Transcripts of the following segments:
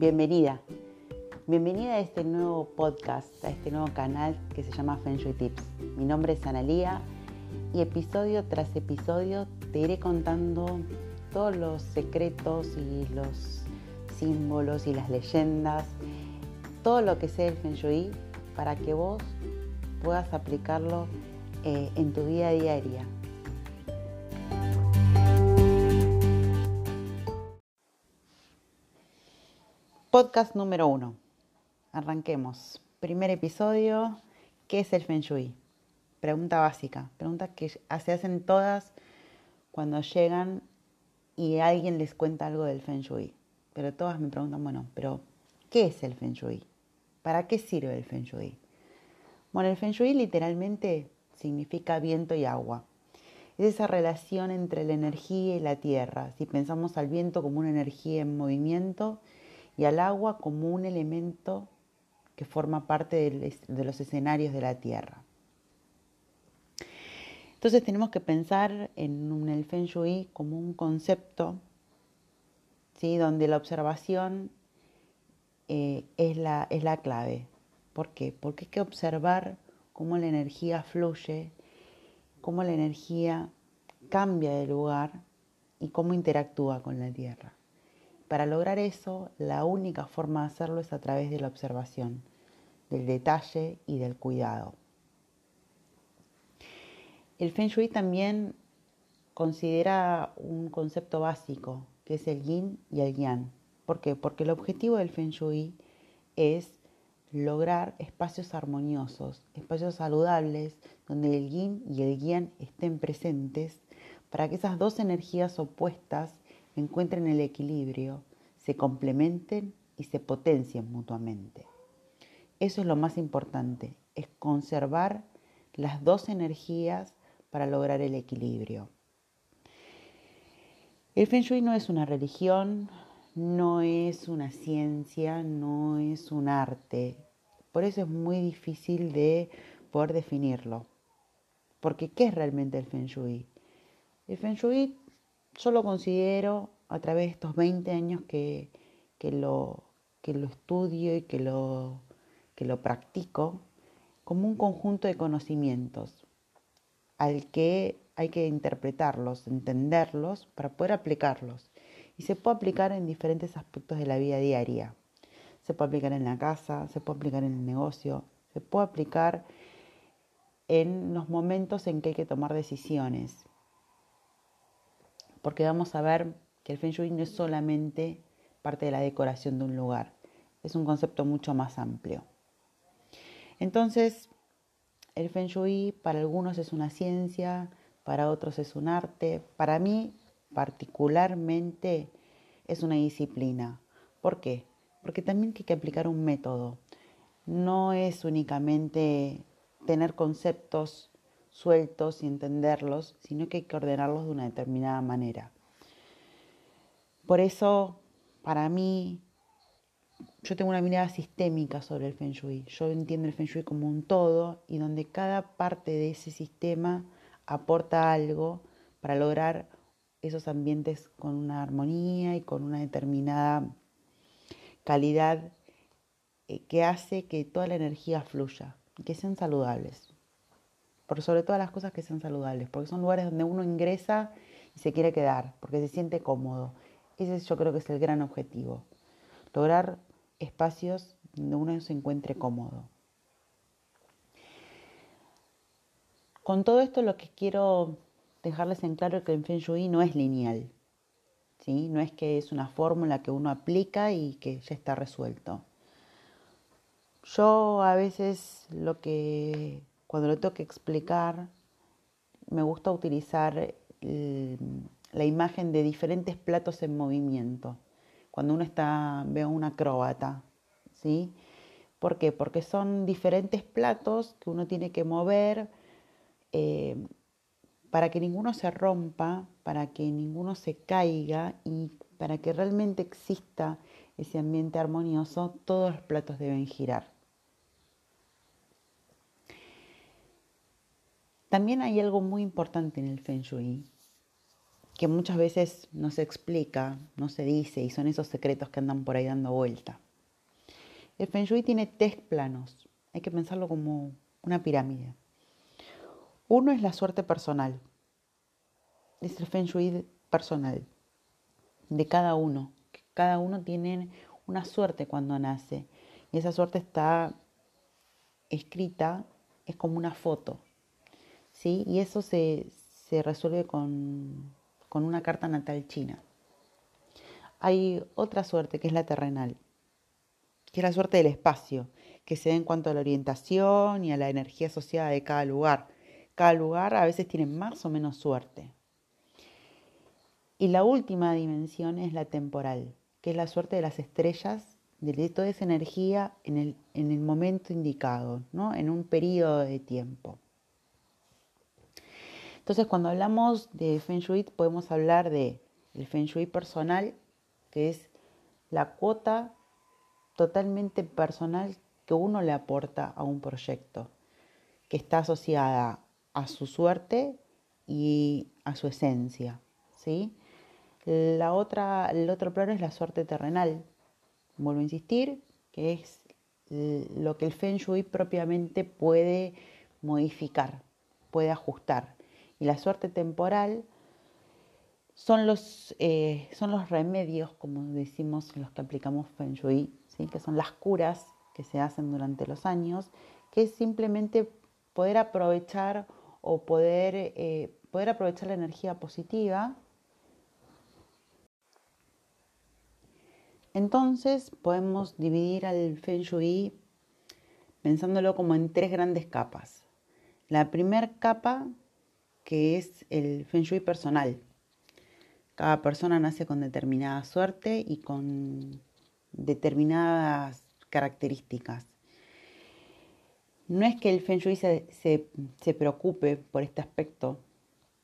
Bienvenida. Bienvenida a este nuevo podcast, a este nuevo canal que se llama Feng Shui Tips. Mi nombre es Analía y episodio tras episodio te iré contando todos los secretos y los símbolos y las leyendas, todo lo que sea el Feng Shui para que vos puedas aplicarlo eh, en tu vida diaria. Podcast número uno. Arranquemos. Primer episodio. ¿Qué es el Feng Shui? Pregunta básica. Pregunta que se hacen todas cuando llegan y alguien les cuenta algo del Feng Shui. Pero todas me preguntan, bueno, pero ¿qué es el Feng Shui? ¿Para qué sirve el Feng Shui? Bueno, el Feng Shui literalmente significa viento y agua. Es esa relación entre la energía y la tierra. Si pensamos al viento como una energía en movimiento, y al agua como un elemento que forma parte de los escenarios de la Tierra. Entonces tenemos que pensar en el Feng Shui como un concepto ¿sí? donde la observación eh, es, la, es la clave. ¿Por qué? Porque hay que observar cómo la energía fluye, cómo la energía cambia de lugar y cómo interactúa con la Tierra. Para lograr eso, la única forma de hacerlo es a través de la observación, del detalle y del cuidado. El Feng Shui también considera un concepto básico, que es el yin y el yang. ¿Por qué? Porque el objetivo del Feng Shui es lograr espacios armoniosos, espacios saludables, donde el yin y el yang estén presentes, para que esas dos energías opuestas encuentren el equilibrio, se complementen y se potencien mutuamente. Eso es lo más importante, es conservar las dos energías para lograr el equilibrio. El Feng Shui no es una religión, no es una ciencia, no es un arte. Por eso es muy difícil de poder definirlo. Porque ¿qué es realmente el Feng Shui? El Feng Shui yo lo considero a través de estos 20 años que, lo, que lo estudio y que lo, que lo practico como un conjunto de conocimientos al que hay que interpretarlos, entenderlos para poder aplicarlos. Y se puede aplicar en diferentes aspectos de la vida diaria. Se puede aplicar en la casa, se puede aplicar en el negocio, se puede aplicar en los momentos en que hay que tomar decisiones. Porque vamos a ver que el Feng Shui no es solamente parte de la decoración de un lugar, es un concepto mucho más amplio. Entonces, el Feng Shui para algunos es una ciencia, para otros es un arte, para mí particularmente es una disciplina. ¿Por qué? Porque también hay que aplicar un método. No es únicamente tener conceptos sueltos y entenderlos, sino que hay que ordenarlos de una determinada manera. Por eso, para mí, yo tengo una mirada sistémica sobre el Feng Shui. Yo entiendo el Feng Shui como un todo y donde cada parte de ese sistema aporta algo para lograr esos ambientes con una armonía y con una determinada calidad eh, que hace que toda la energía fluya que sean saludables. Por sobre todas las cosas que sean saludables, porque son lugares donde uno ingresa y se quiere quedar, porque se siente cómodo ese yo creo que es el gran objetivo. Lograr espacios donde uno se encuentre cómodo. Con todo esto lo que quiero dejarles en claro es que el Feng Shui no es lineal. ¿sí? No es que es una fórmula que uno aplica y que ya está resuelto. Yo a veces lo que, cuando lo tengo que explicar, me gusta utilizar el, la imagen de diferentes platos en movimiento. Cuando uno está, ve a un acróbata, ¿sí? ¿Por qué? Porque son diferentes platos que uno tiene que mover eh, para que ninguno se rompa, para que ninguno se caiga y para que realmente exista ese ambiente armonioso, todos los platos deben girar. También hay algo muy importante en el Feng Shui, que muchas veces no se explica, no se dice y son esos secretos que andan por ahí dando vuelta. El Feng Shui tiene tres planos, hay que pensarlo como una pirámide. Uno es la suerte personal, es el Feng Shui personal de cada uno. Cada uno tiene una suerte cuando nace y esa suerte está escrita, es como una foto. ¿Sí? Y eso se, resuelve con, con una carta natal china. Hay otra suerte que es la terrenal, que es la suerte del espacio, que se da en cuanto a la orientación y a la energía asociada de cada lugar. Cada lugar a veces tiene más o menos suerte. Y la última dimensión es la temporal, que es la suerte de las estrellas, de toda esa energía en el, en el momento indicado, ¿no? en un periodo de tiempo. Entonces, cuando hablamos de Feng Shui, podemos hablar de el Feng Shui personal, que es la cuota totalmente personal que uno le aporta a un proyecto, que está asociada a su suerte y a su esencia, ¿sí? La otra, el otro plano es la suerte terrenal. Vuelvo a insistir, que es lo que el Feng Shui propiamente puede modificar, puede ajustar. Y la suerte temporal son los, eh, son los remedios, como decimos los que aplicamos Feng Shui, que son las curas que se hacen durante los años, que es simplemente poder aprovechar o poder, eh, poder aprovechar la energía positiva Entonces podemos dividir al Feng Shui pensándolo como en tres grandes capas. La primera capa que es el Feng Shui personal. Cada persona nace con determinada suerte y con determinadas características. No es que el Feng Shui se, preocupe por este aspecto,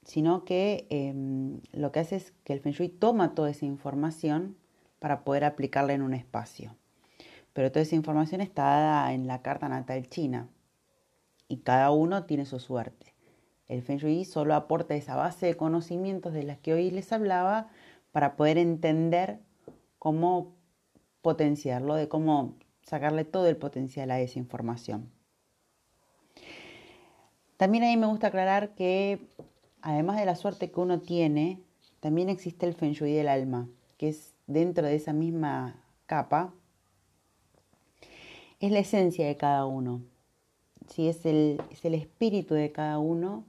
sino que em, lo que hace es que el Feng Shui toma toda esa información para poder aplicarla en un espacio. Pero toda esa información está dada en la carta natal china y cada uno tiene su suerte. El Feng Shui solo aporta esa base de conocimientos de las que hoy les hablaba para poder entender cómo potenciarlo, de cómo sacarle todo el potencial a esa información. También ahí me gusta aclarar que además de la suerte que uno tiene, también existe el Feng Shui del alma, que es dentro de esa misma capa, es la esencia de cada uno. ¿sí? Es, el, es el espíritu de cada uno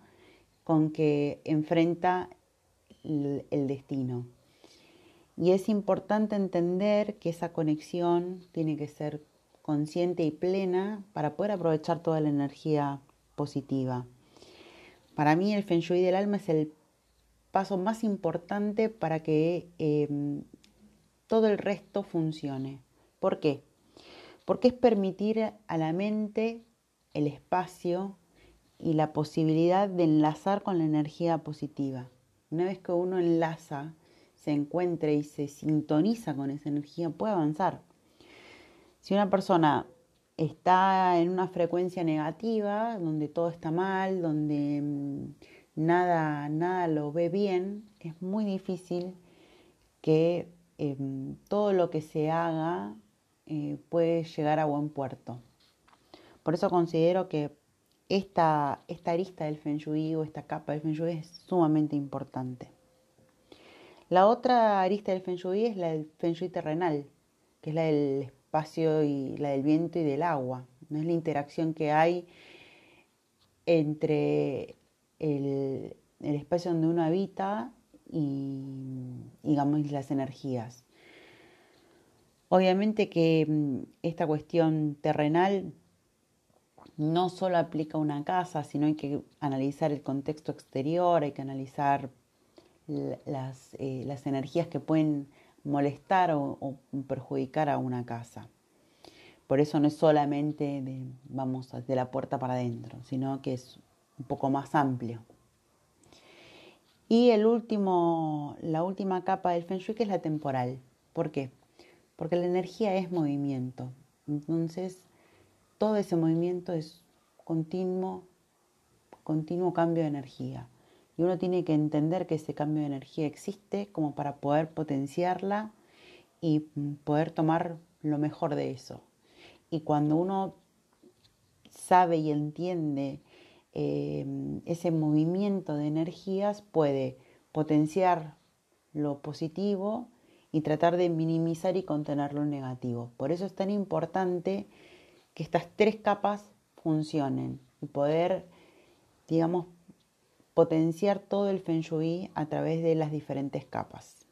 con que enfrenta el, destino. Y es importante entender que esa conexión tiene que ser consciente y plena para poder aprovechar toda la energía positiva. Para mí el Feng Shui del alma es el paso más importante para que eh, todo el resto funcione. ¿Por qué? Porque es permitir a la mente el espacio y la posibilidad de enlazar con la energía positiva. Una vez que uno enlaza, se encuentra y se sintoniza con esa energía, puede avanzar. Si una persona está en una frecuencia negativa, donde todo está mal, donde mm, nada, nada lo ve bien, es muy difícil que Em, todo lo que se haga eh, puede llegar a buen puerto. Por eso considero que esta, esta arista del Feng Shui o esta capa del Feng Shui es sumamente importante. La otra arista del Feng Shui es la del Feng Shui terrenal, que es la del espacio y la del viento y del agua. No es la interacción que hay entre el, el espacio donde uno habita y, digamos, las energías. Obviamente que mm, esta cuestión terrenal no solo aplica a una casa, sino hay que analizar el contexto exterior, hay que analizar las, eh, las energías que pueden molestar o, perjudicar a una casa. Por eso no es solamente de, vamos, de la puerta para adentro, sino que es un poco más amplio. Y el último, la última capa del Feng Shui que es la temporal. ¿Por qué? Porque la energía es movimiento. Entonces, todo ese movimiento es continuo, continuo cambio de energía. y uno tiene que entender que ese cambio de energía existe como para poder potenciarla y poder tomar lo mejor de eso. Y cuando uno sabe y entiende em, ese movimiento de energías, puede potenciar lo positivo y tratar de minimizar y contener lo negativo. Por eso es tan importante que estas tres capas funcionen y poder, digamos, potenciar todo el feng shui a través de las diferentes capas.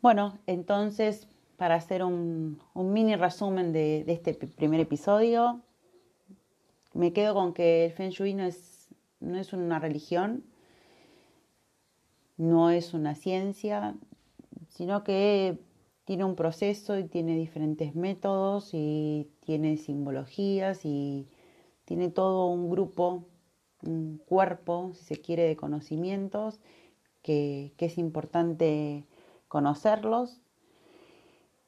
Bueno, entonces, para hacer un, mini resumen de, este primer episodio, me quedo con que el Feng Shui no es, no es una religión, no es una ciencia, sino que tiene un proceso y tiene diferentes métodos y tiene simbologías y tiene todo un grupo, un cuerpo, si se quiere, de conocimientos que, es importante conocerlos,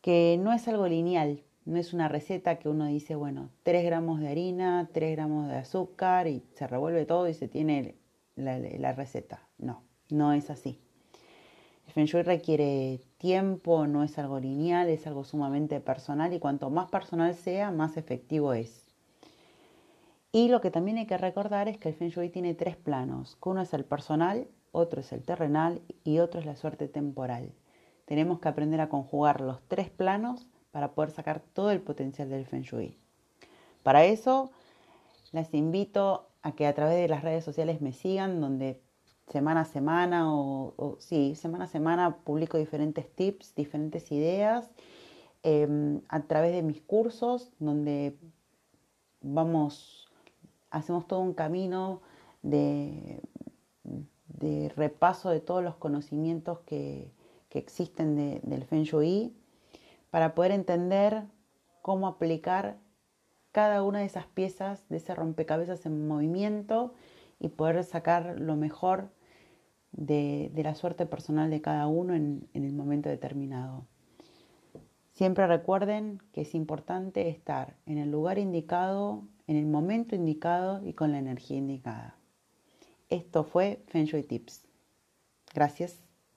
que no es algo lineal, no es una receta que uno dice, bueno, 3 gramos de harina, 3 gramos de azúcar y se revuelve todo y se tiene la receta. No, no es así. El Feng Shui requiere tiempo, no es algo lineal, es algo sumamente personal y cuanto más personal sea, más efectivo es. Y lo que también hay que recordar es que el Feng Shui tiene tres planos, uno es el personal, otro es el terrenal y otro es la suerte temporal. Tenemos que aprender a conjugar los tres planos para poder sacar todo el potencial del Feng Shui. Para eso, les invito a que a través de las redes sociales me sigan, donde semana a semana o, sí, semana a semana publico diferentes tips, diferentes ideas em, a través de mis cursos donde vamos, hacemos todo un camino de, de repaso de todos los conocimientos que, existen del Feng Shui para poder entender cómo aplicar cada una de esas piezas de ese rompecabezas en movimiento y poder sacar lo mejor de, la suerte personal de cada uno en, en el momento determinado. Siempre recuerden que es importante estar en el lugar indicado, en el momento indicado y con la energía indicada. Esto fue Feng Shui Tips. Gracias.